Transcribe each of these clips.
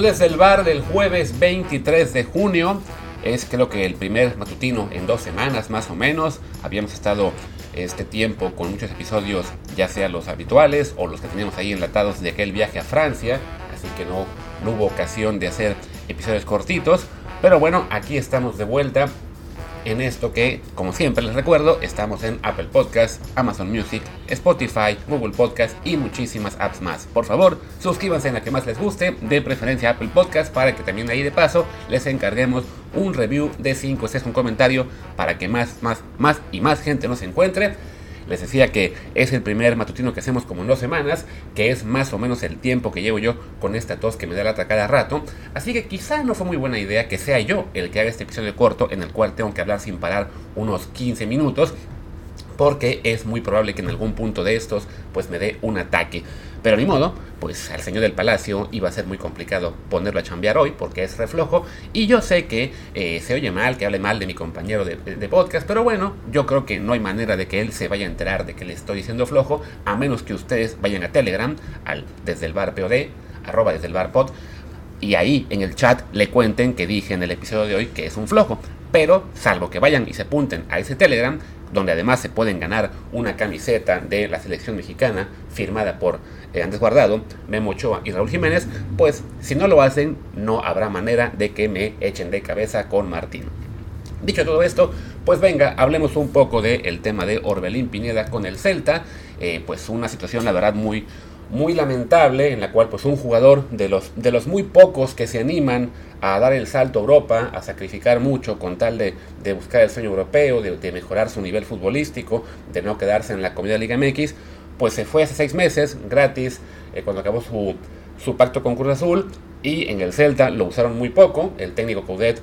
desde el bar del jueves 23 de junio. Es creo que el primer matutino en dos semanas más o menos. Habíamos estado este tiempo con muchos episodios, ya sea los habituales o los que teníamos ahí enlatados de aquel viaje a Francia. Así que no, no hubo ocasión de hacer episodios cortitos. Pero bueno, aquí estamos de vuelta en esto que, como siempre les recuerdo, estamos en Apple Podcast, Amazon Music, Spotify, Google Podcast y muchísimas apps más. Por favor, suscríbanse en la que más les guste, de preferencia Apple Podcast, para que también ahí de paso les encarguemos un review de 5 es un comentario para que más, más, más y más gente nos encuentre. Les decía que es el primer matutino que hacemos como en dos semanas, que es más o menos el tiempo que llevo yo con esta tos que me da lata cada rato. Así que quizá no fue muy buena idea que sea yo el que haga este episodio corto en el cual tengo que hablar sin parar unos 15 minutos porque es muy probable que en algún punto de estos pues me dé un ataque. Pero ni modo, pues al señor del palacio iba a ser muy complicado ponerlo a chambear hoy porque es reflojo. Y yo sé que eh, se oye mal, que hable mal de mi compañero de, podcast, pero bueno, yo creo que no hay manera de que él se vaya a enterar de que le estoy diciendo flojo, a menos que ustedes vayan a Telegram, al desde el bar POD, arroba desde el bar pod, y ahí en el chat le cuenten que dije en el episodio de hoy que es un flojo. Pero salvo que vayan y se apunten a ese Telegram, donde además se pueden ganar una camiseta de la selección mexicana firmada por Andrés Guardado, Memo Ochoa y Raúl Jiménez, pues si no lo hacen no habrá manera de que me echen de cabeza con Martín. Dicho todo esto, pues venga, hablemos un poco del tema de Orbelín Pineda con el Celta, eh, pues una situación la verdad muy, muy lamentable en la cual pues un jugador de los, de los muy pocos que se animan a dar el salto a Europa, a sacrificar mucho con tal de, buscar el sueño europeo, de, mejorar su nivel futbolístico, de no quedarse en la comida de Liga MX, pues se fue hace seis meses gratis eh, cuando acabó su, su pacto con Cruz Azul y en el Celta lo usaron muy poco, el técnico Coudet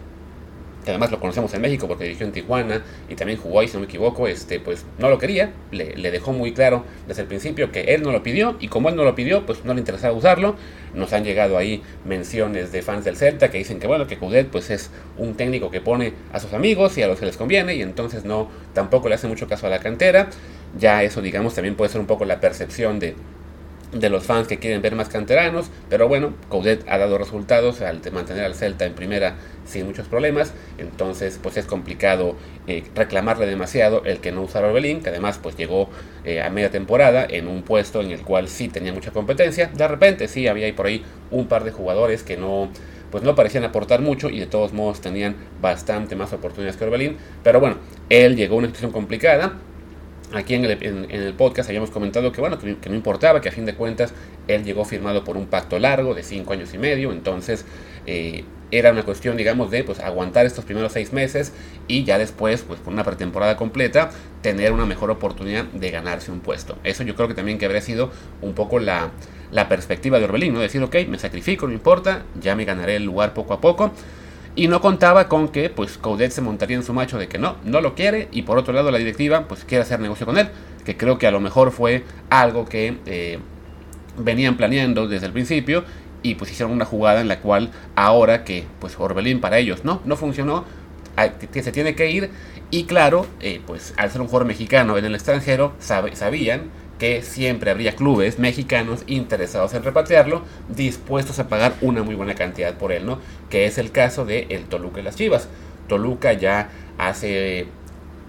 que además lo conocemos en México porque dirigió en Tijuana y también jugó ahí, si no me equivoco, este, pues no lo quería, le, dejó muy claro desde el principio que él no lo pidió y como él no lo pidió, pues no le interesaba usarlo. Nos han llegado ahí menciones de fans del Celta que dicen que bueno, que Coudet pues es un técnico que pone a sus amigos y a los que les conviene y entonces no, tampoco le hace mucho caso a la cantera. Ya eso digamos también puede ser un poco la percepción de, de los fans que quieren ver más canteranos, pero bueno, Coudet ha dado resultados al mantener al Celta en primera sin muchos problemas, entonces pues es complicado eh, reclamarle demasiado el que no usara Orbelín, que además pues llegó eh, a media temporada en un puesto en el cual sí tenía mucha competencia, de repente sí había ahí por ahí un par de jugadores que no pues no parecían aportar mucho y de todos modos tenían bastante más oportunidades que Orbelín, pero bueno, él llegó a una situación complicada, Aquí en el, podcast habíamos comentado que, bueno, que, no importaba, que a fin de cuentas él llegó firmado por un pacto largo de cinco años y medio, entonces eh, era una cuestión, digamos, de pues, aguantar estos primeros seis meses y ya después, pues con una pretemporada completa, tener una mejor oportunidad de ganarse un puesto. Eso yo creo que también que habría sido un poco la, la perspectiva de Orbelín, ¿no? Decir, ok, me sacrifico, no importa, ya me ganaré el lugar poco a poco. Y no contaba con que pues Coudet se montaría en su macho de que no, no lo quiere y por otro lado la directiva pues quiere hacer negocio con él, que creo que a lo mejor fue algo que eh, venían planeando desde el principio y pues hicieron una jugada en la cual ahora que pues Orbelín para ellos no, no funcionó, que se tiene que ir y claro, eh, pues al ser un jugador mexicano en el extranjero sabían que siempre habría clubes mexicanos interesados en repatriarlo, dispuestos a pagar una muy buena cantidad por él, ¿no? Que es el caso de el Toluca y las Chivas. Toluca ya hace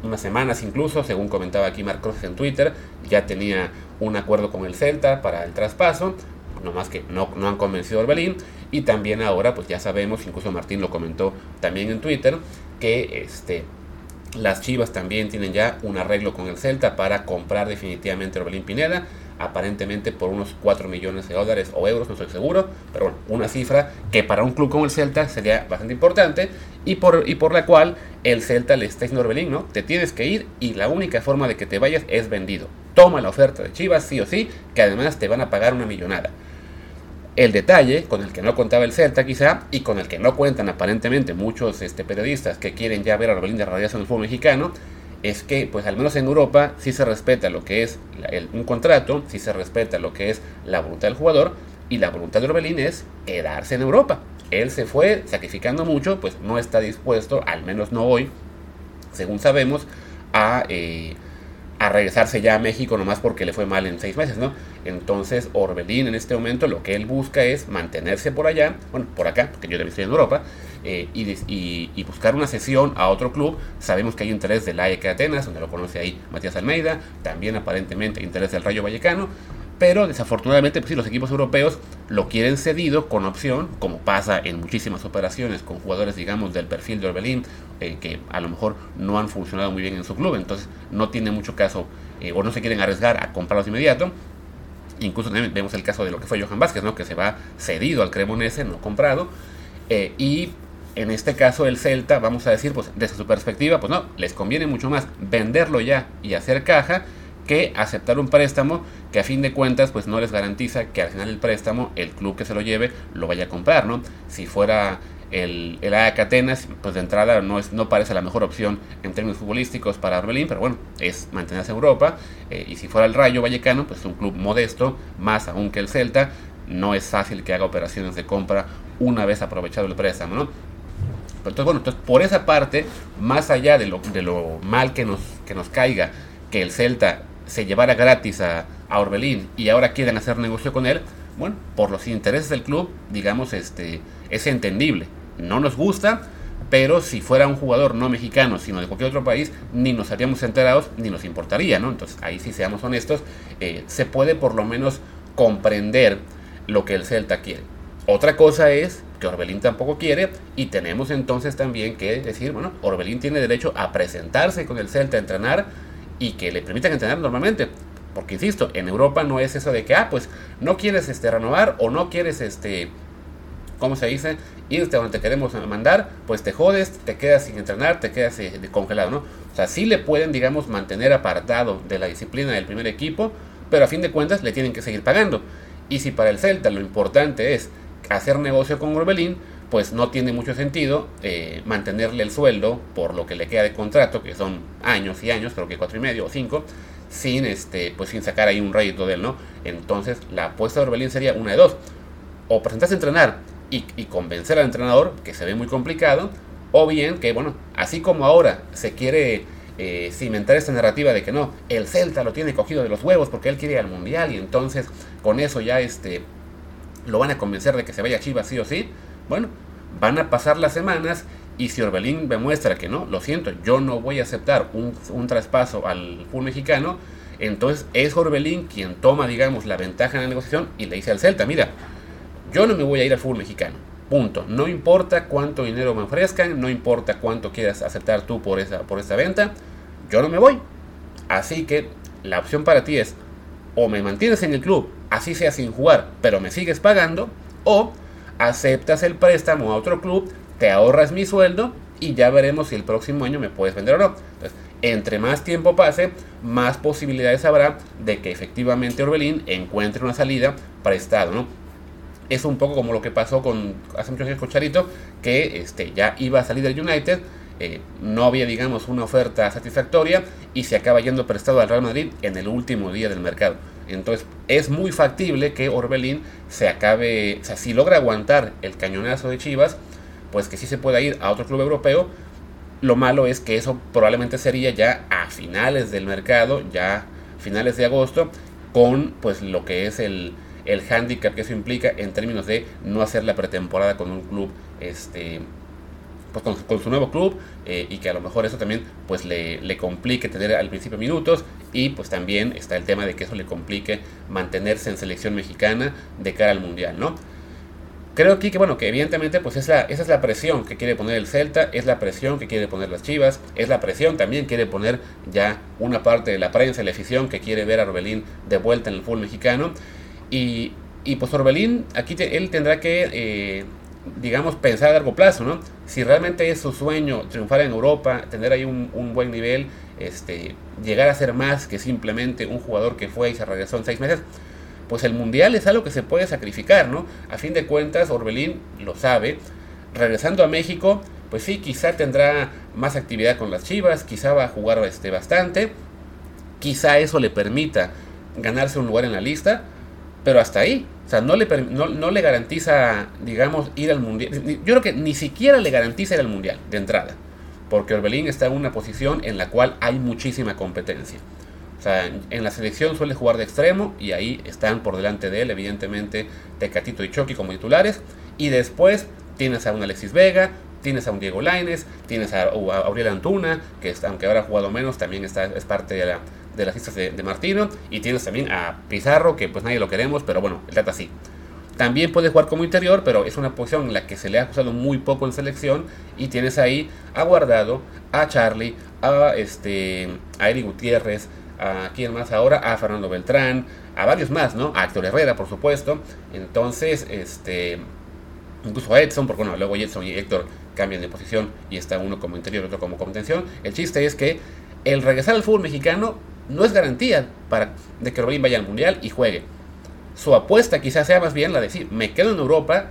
unas semanas incluso, según comentaba aquí Marcos en Twitter, ya tenía un acuerdo con el Celta para el traspaso, nomás que no, no han convencido a Orbelín, y también ahora pues ya sabemos, incluso Martín lo comentó también en Twitter, que este las Chivas también tienen ya un arreglo con el Celta para comprar definitivamente a Orbelín Pineda, aparentemente por unos 4 millones de dólares o euros, no estoy seguro, pero bueno, una cifra que para un club como el Celta sería bastante importante y por, y por la cual el Celta le está diciendo a Orbelín, ¿no? Te tienes que ir y la única forma de que te vayas es vendido. Toma la oferta de Chivas, sí o sí, que además te van a pagar una millonada. El detalle con el que no contaba el Celta quizá y con el que no cuentan aparentemente muchos este, periodistas que quieren ya ver a Orbelín de radiación en el fútbol mexicano es que pues al menos en Europa sí se respeta lo que es un contrato, sí se respeta lo que es la voluntad del jugador y la voluntad de Orbelín es quedarse en Europa. Él se fue sacrificando mucho, pues no está dispuesto, al menos no hoy, según sabemos, a, eh, a regresarse ya a México nomás porque le fue mal en seis meses, ¿no? Entonces Orbelín en este momento lo que él busca es mantenerse por allá, bueno, por acá, porque yo también estoy en Europa, eh, y, buscar una sesión a otro club. Sabemos que hay interés del AEK Atenas, donde lo conoce ahí Matías Almeida, también aparentemente interés del Rayo Vallecano, pero desafortunadamente pues los equipos europeos lo quieren cedido con opción, como pasa en muchísimas operaciones con jugadores, digamos, del perfil de Orbelín, eh, que a lo mejor no han funcionado muy bien en su club, entonces no tiene mucho caso eh, o no se quieren arriesgar a comprarlos de inmediato. Incluso también vemos el caso de lo que fue Johan Vázquez, ¿no? que se va cedido al Cremonese, no comprado. Eh, y en este caso el Celta, vamos a decir, pues desde su perspectiva, pues no, les conviene mucho más venderlo ya y hacer caja que aceptar un préstamo que a fin de cuentas pues no les garantiza que al final del préstamo el club que se lo lleve lo vaya a comprar, ¿no? Si fuera el, el Atenas, pues de entrada no, es, no parece la mejor opción en términos futbolísticos para Orbelín, pero bueno, es mantenerse en Europa. Eh, y si fuera el Rayo Vallecano, pues un club modesto, más aún que el Celta, no es fácil que haga operaciones de compra una vez aprovechado el préstamo, ¿no? Entonces, bueno, entonces por esa parte, más allá de lo, de lo mal que nos, que nos caiga que el Celta se llevara gratis a, Orbelín y ahora quieren hacer negocio con él, bueno, por los intereses del club, digamos, este, es entendible. No nos gusta, pero si fuera un jugador no mexicano, sino de cualquier otro país, ni nos haríamos enterados, ni nos importaría, ¿no? Entonces, ahí sí seamos honestos, eh, se puede por lo menos comprender lo que el Celta quiere. Otra cosa es que Orbelín tampoco quiere y tenemos entonces también que decir, bueno, Orbelín tiene derecho a presentarse con el Celta a entrenar y que le permitan entrenar normalmente. Porque insisto, en Europa no es eso de que, ah, pues no quieres este, renovar o no quieres, este, ¿cómo se dice? Irte a donde te queremos mandar, pues te jodes, te quedas sin entrenar, te quedas eh, congelado, ¿no? O sea, sí le pueden, digamos, mantener apartado de la disciplina del primer equipo, pero a fin de cuentas le tienen que seguir pagando. Y si para el Celta lo importante es hacer negocio con Orbelín, pues no tiene mucho sentido eh, mantenerle el sueldo por lo que le queda de contrato, que son años y años, creo que cuatro y medio o cinco, sin este, pues sin sacar ahí un rédito de él, ¿no? Entonces la apuesta de Orbelín sería una de dos. O presentarse a entrenar y, convencer al entrenador, que se ve muy complicado, o bien que, bueno, así como ahora se quiere eh, cimentar esta narrativa de que no, el Celta lo tiene cogido de los huevos porque él quiere ir al Mundial y entonces con eso ya este, lo van a convencer de que se vaya a Chivas sí o sí, bueno, van a pasar las semanas y si Orbelín demuestra que no, lo siento, yo no voy a aceptar un, traspaso al fútbol mexicano, entonces es Orbelín quien toma, digamos, la ventaja en la negociación y le dice al Celta, mira, yo no me voy a ir al fútbol mexicano. Punto. No importa cuánto dinero me ofrezcan, no importa cuánto quieras aceptar tú por esa, por esa venta, yo no me voy. Así que la opción para ti es o me mantienes en el club, así sea sin jugar, pero me sigues pagando, o aceptas el préstamo a otro club, te ahorras mi sueldo y ya veremos si el próximo año me puedes vender o no. Entonces, entre más tiempo pase, más posibilidades habrá de que efectivamente Orbelín encuentre una salida prestado, ¿no? Es un poco como lo que pasó con hace muchos años con Charito, que este, ya iba a salir del United, eh, no había, digamos, una oferta satisfactoria y se acaba yendo prestado al Real Madrid en el último día del mercado. Entonces es muy factible que Orbelín se acabe, o sea, si logra aguantar el cañonazo de Chivas, pues que sí se pueda ir a otro club europeo. Lo malo es que eso probablemente sería ya a finales del mercado, ya finales de agosto, con pues lo que es el, el handicap que eso implica en términos de no hacer la pretemporada con un club este, pues con, su nuevo club eh, y que a lo mejor eso también pues le, le, complique tener al principio minutos y pues también está el tema de que eso le complique mantenerse en selección mexicana de cara al mundial, ¿no? Creo aquí que bueno, que evidentemente pues esa, esa es la presión que quiere poner el Celta, es la presión que quiere poner las Chivas, es la presión también quiere poner ya una parte de la prensa, la afición que quiere ver a Orbelín de vuelta en el fútbol mexicano y, y pues Orbelín aquí él tendrá que eh, digamos, pensar a largo plazo, ¿no? Si realmente es su sueño triunfar en Europa, tener ahí un, buen nivel, este, llegar a ser más que simplemente un jugador que fue y se regresó en seis meses, pues el Mundial es algo que se puede sacrificar, ¿no? A fin de cuentas, Orbelín lo sabe. Regresando a México, pues sí, quizá tendrá más actividad con las Chivas, quizá va a jugar este, bastante, quizá eso le permita ganarse un lugar en la lista, pero hasta ahí. O sea, no le, no, le garantiza, digamos, ir al mundial. Yo creo que ni siquiera le garantiza ir al mundial de entrada. Porque Orbelín está en una posición en la cual hay muchísima competencia. O sea, en la selección suele jugar de extremo y ahí están por delante de él, evidentemente, Tecatito y Chucky como titulares. Y después tienes a un Alexis Vega, tienes a un Diego Laines, tienes a, Auriel Antuna, que aunque ahora ha jugado menos, también está, es parte de, la, de las listas de, Martino. Y tienes también a Pizarro, que pues nadie lo queremos, pero bueno, el Tata sí. También puede jugar como interior, pero es una posición en la que se le ha usado muy poco en selección. Y tienes ahí a Guardado, a Charlie, a, este, a Eric Gutiérrez, a quién más ahora, a Fernando Beltrán, a varios más, ¿no? A Héctor Herrera, por supuesto. Entonces, este, incluso a Edson, porque bueno, luego Edson y Héctor cambian de posición y está uno como interior, otro como contención. El chiste es que el regresar al fútbol mexicano no es garantía para de que Orbelín vaya al mundial y juegue. Su apuesta quizás sea más bien la de decir, me quedo en Europa,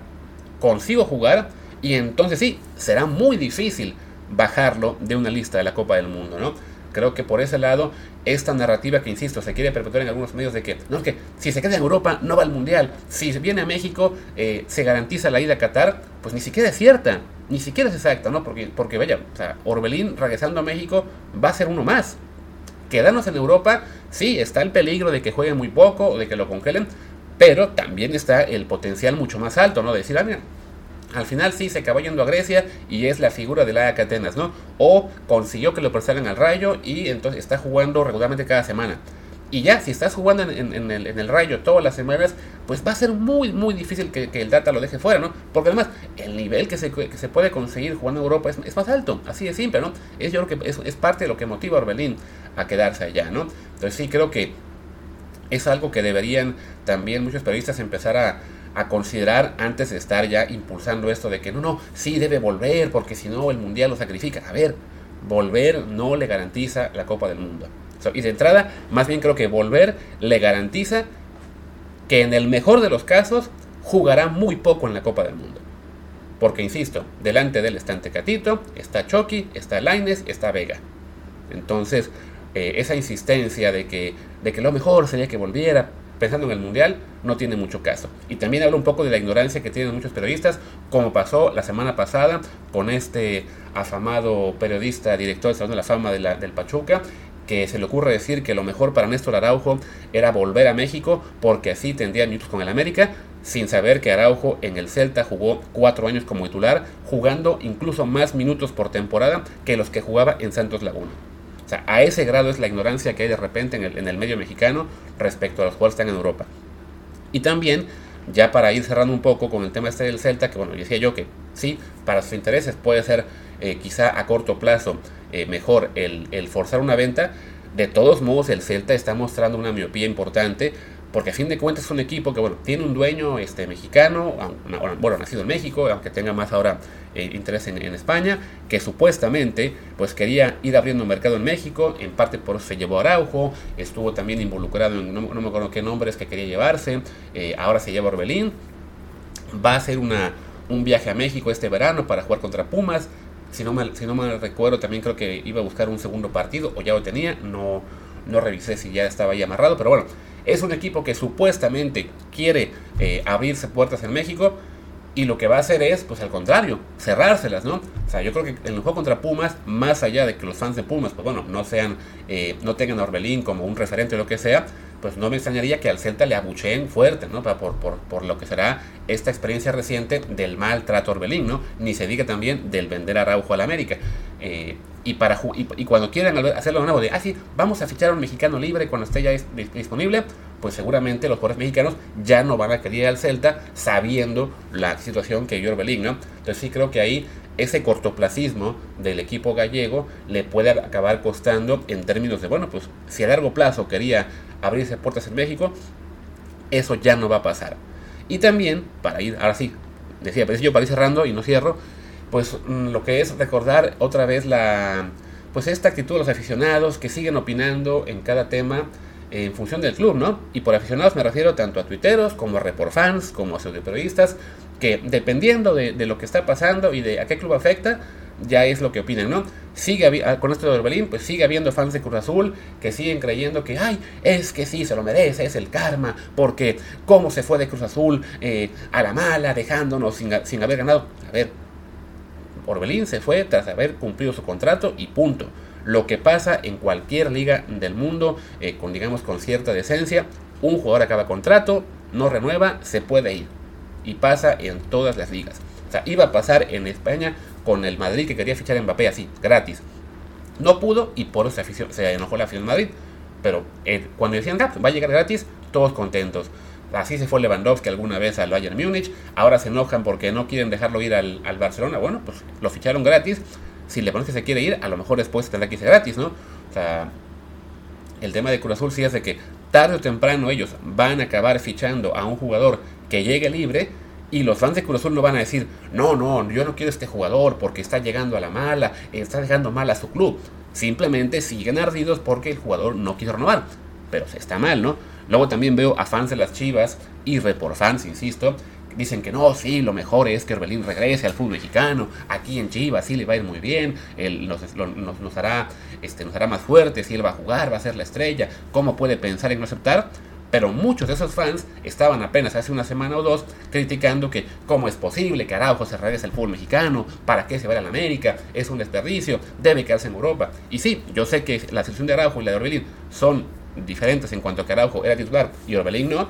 consigo jugar y entonces sí, será muy difícil bajarlo de una lista de la Copa del Mundo, ¿no? Creo que por ese lado, esta narrativa que, insisto, se quiere perpetuar en algunos medios de que, no, es que si se queda en Europa no va al Mundial, si viene a México eh, se garantiza la ida a Qatar, pues ni siquiera es cierta, ni siquiera es exacta, ¿no? Porque, porque vaya, o sea, Orbelín regresando a México va a ser uno más. Quedarnos en Europa, sí, está el peligro de que jueguen muy poco o de que lo congelen, pero también está el potencial mucho más alto, ¿no? De decir, ah, mira, al final sí se acabó yendo a Grecia y es la figura de la Atenas, ¿no? O consiguió que lo prestaran al Rayo y entonces está jugando regularmente cada semana. Y ya, si estás jugando en, el, Rayo todas las semanas, pues va a ser muy, muy difícil que, el Data lo deje fuera, ¿no? Porque además, el nivel que se, puede conseguir jugando en Europa es, más alto, así de simple, ¿no? Es, yo creo que es, parte de lo que motiva a Orbelín a quedarse allá, ¿no? Entonces sí creo que es algo que deberían también muchos periodistas empezar a, a considerar antes de estar ya impulsando esto de que no, no, sí debe volver porque si no el mundial lo sacrifica. A ver, volver no le garantiza la Copa del Mundo. Y de entrada, más bien creo que volver le garantiza que en el mejor de los casos jugará muy poco en la Copa del Mundo. Porque, insisto, delante de él está Tecatito, está Chucky, está Laines, está Vega. Entonces, eh, esa insistencia de que, de que lo mejor sería que volviera, pensando en el Mundial, no tiene mucho caso. Y también habla un poco de la ignorancia que tienen muchos periodistas, como pasó la semana pasada con este afamado periodista, director del Salón de la Fama del Pachuca, que se le ocurre decir que lo mejor para Néstor Araujo era volver a México porque así tendría minutos con el América, sin saber que Araujo en el Celta jugó cuatro años como titular, jugando incluso más minutos por temporada que los que jugaba en Santos Laguna. O sea, a ese grado es la ignorancia que hay de repente en el, en el medio mexicano respecto a los jugadores que están en Europa. Y también, ya para ir cerrando un poco con el tema este del Celta, que bueno, decía yo que sí, para sus intereses puede ser eh, quizá a corto plazo eh, mejor el, forzar una venta. De todos modos, el Celta está mostrando una miopía importante porque a fin de cuentas es un equipo que bueno, tiene un dueño este, mexicano, bueno, nacido en México, aunque tenga más ahora eh, interés en, España, que supuestamente pues quería ir abriendo un mercado en México, en parte por eso se llevó a Araujo, estuvo también involucrado en, no, me acuerdo qué nombres que quería llevarse, eh, ahora se lleva a Orbelín, va a hacer una, un viaje a México este verano para jugar contra Pumas, si no, me, si no me recuerdo también creo que iba a buscar un segundo partido, o ya lo tenía, no, no revisé si ya estaba ahí amarrado, pero bueno, es un equipo que supuestamente quiere eh, abrirse puertas en México y lo que va a hacer es, pues al contrario, cerrárselas, ¿no? O sea, yo creo que en el juego contra Pumas, más allá de que los fans de Pumas, pues bueno, no sean, eh, no tengan a Orbelín como un referente o lo que sea, pues no me extrañaría que al Celta le abucheen fuerte, ¿no? Por, por, por, lo que será esta experiencia reciente del maltrato Orbelín, ¿no? Ni se diga también del vender a Araujo al América. Eh, y, para, y, cuando quieran hacerlo de nuevo, de, ah, sí, vamos a fichar a un mexicano libre cuando esté ya disponible, pues seguramente los jugadores mexicanos ya no van a querer ir al Celta sabiendo la situación que vive Belín, ¿no? Entonces sí creo que ahí ese cortoplacismo del equipo gallego le puede acabar costando en términos de, bueno, pues si a largo plazo quería abrirse puertas en México, eso ya no va a pasar. Y también, para ir, ahora sí, decía, pues yo para ir cerrando y no cierro, pues mm, lo que es recordar otra vez la pues esta actitud de los aficionados que siguen opinando en cada tema en función del club, ¿no? Y por aficionados me refiero tanto a tuiteros como a reporfans, como a periodistas, que dependiendo de, lo que está pasando y de a qué club afecta, ya es lo que opinan, ¿no? Sigue ah, con esto de Orbelín, pues sigue habiendo fans de Cruz Azul que siguen creyendo que, ay, es que sí, se lo merece, es el karma, porque cómo se fue de Cruz Azul eh, a la mala, dejándonos sin, sin haber ganado. A ver, Orbelín se fue tras haber cumplido su contrato y punto. lo que pasa en cualquier liga del mundo, eh, con digamos con cierta decencia, un jugador acaba contrato, no renueva, se puede ir. Y pasa en todas las ligas. O sea, iba a pasar en España con el Madrid que quería fichar a Mbappé así, gratis. No pudo y por eso se, enojó la afición Madrid. Pero eh, cuando decían, ah, va a llegar gratis, todos contentos. Así se fue Lewandowski alguna vez al Bayern Múnich. Ahora se enojan porque no quieren dejarlo ir al, Barcelona. Bueno, pues lo ficharon gratis. Si le pones que se quiere ir, a lo mejor después tendrá que irse gratis, ¿no? O sea, el tema de Cruz Azul sí es de que tarde o temprano ellos van a acabar fichando a un jugador que llegue libre y los fans de Cruz Azul no van a decir, no, no, yo no quiero este jugador porque está llegando a la mala, está dejando mal a su club. Simplemente siguen ardidos porque el jugador no quiere renovar. Pero se está mal, ¿no? Luego también veo a fans de las Chivas y report fans, insisto, dicen que no, sí, lo mejor es que Orbelín regrese al fútbol mexicano, aquí en Chivas sí le va a ir muy bien, él nos, nos, hará, este, nos hará más fuertes, si él va a jugar, va a ser la estrella, ¿cómo puede pensar en no aceptar? Pero muchos de esos fans estaban apenas hace una semana o dos criticando que cómo es posible que Araujo se regrese al fútbol mexicano, para qué se vaya a la América, es un desperdicio, debe quedarse en Europa. Y sí, yo sé que la selección de Araujo y la de Orbelín son diferentes en cuanto a que Araujo era titular y Orbelín no,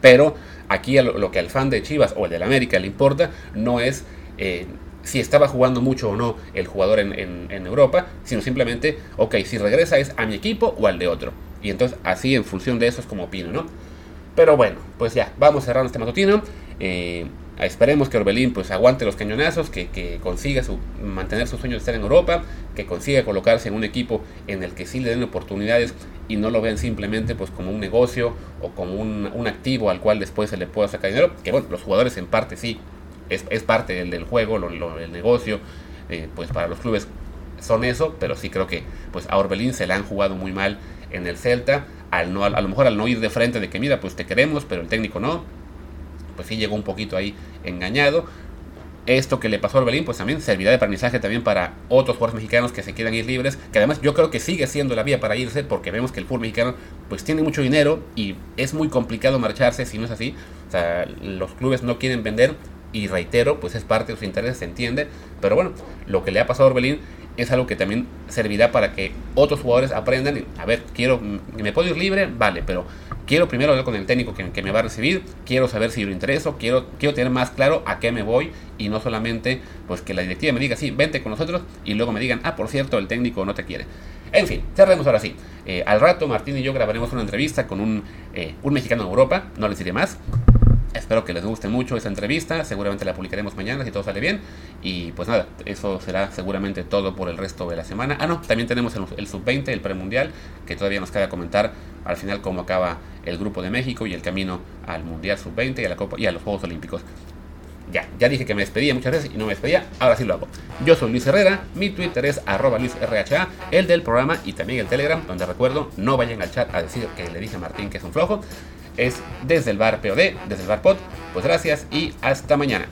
pero aquí lo, que al fan de Chivas o el de la América le importa no es... Eh, si estaba jugando mucho o no el jugador en, en Europa, sino simplemente, ok, si regresa es a mi equipo o al de otro. Y entonces así en función de eso es como opino, ¿no? Pero bueno, pues ya, vamos cerrando este matutino. Eh, esperemos que Orbelín pues aguante los cañonazos, que, consiga su, mantener su sueño de estar en Europa, que consiga colocarse en un equipo en el que sí le den oportunidades y no lo vean simplemente pues como un negocio o como un, activo al cual después se le pueda sacar dinero. Que bueno, los jugadores en parte sí, es, parte del, del juego, lo, el negocio, eh, pues para los clubes son eso, pero sí creo que pues a Orbelín se le han jugado muy mal en el Celta, al no, a lo mejor al no ir de frente de que mira, pues te queremos, pero el técnico no, pues sí llegó un poquito ahí engañado. Esto que le pasó a Orbelín, pues también servirá de aprendizaje también para otros jugadores mexicanos que se quieran ir libres, que además yo creo que sigue siendo la vía para irse, porque vemos que el fútbol mexicano pues tiene mucho dinero y es muy complicado marcharse si no es así. O sea, los clubes no quieren vender y reitero, pues es parte de sus intereses, se entiende, pero bueno, lo que le ha pasado a Orbelín es algo que también servirá para que otros jugadores aprendan. A ver, quiero, me puedo ir libre, vale, pero quiero primero hablar con el técnico que, me va a recibir, quiero saber si lo intereso, quiero, quiero tener más claro a qué me voy y no solamente pues que la directiva me diga, sí, vente con nosotros y luego me digan, ah, por cierto, el técnico no te quiere. En fin, cerremos ahora sí. Eh, al rato Martín y yo grabaremos una entrevista con un, eh, un mexicano en Europa, no les diré más. Espero que les guste mucho esta entrevista. Seguramente la publicaremos mañana si todo sale bien. Y pues nada, eso será seguramente todo por el resto de la semana. Ah, no, también tenemos el, sub-20, el premundial, que todavía nos queda comentar al final cómo acaba el grupo de México y el camino al mundial sub-20 y a la Copa y a los Juegos Olímpicos. Ya, ya dije que me despedía muchas veces y no me despedía, ahora sí lo hago. Yo soy Luis Herrera, mi Twitter es arroba LuisRHA, el del programa y también el Telegram, donde recuerdo, no vayan al chat a decir que le dije a Martín que es un flojo es desde el bar POD, desde el bar POD. Pues gracias y hasta mañana.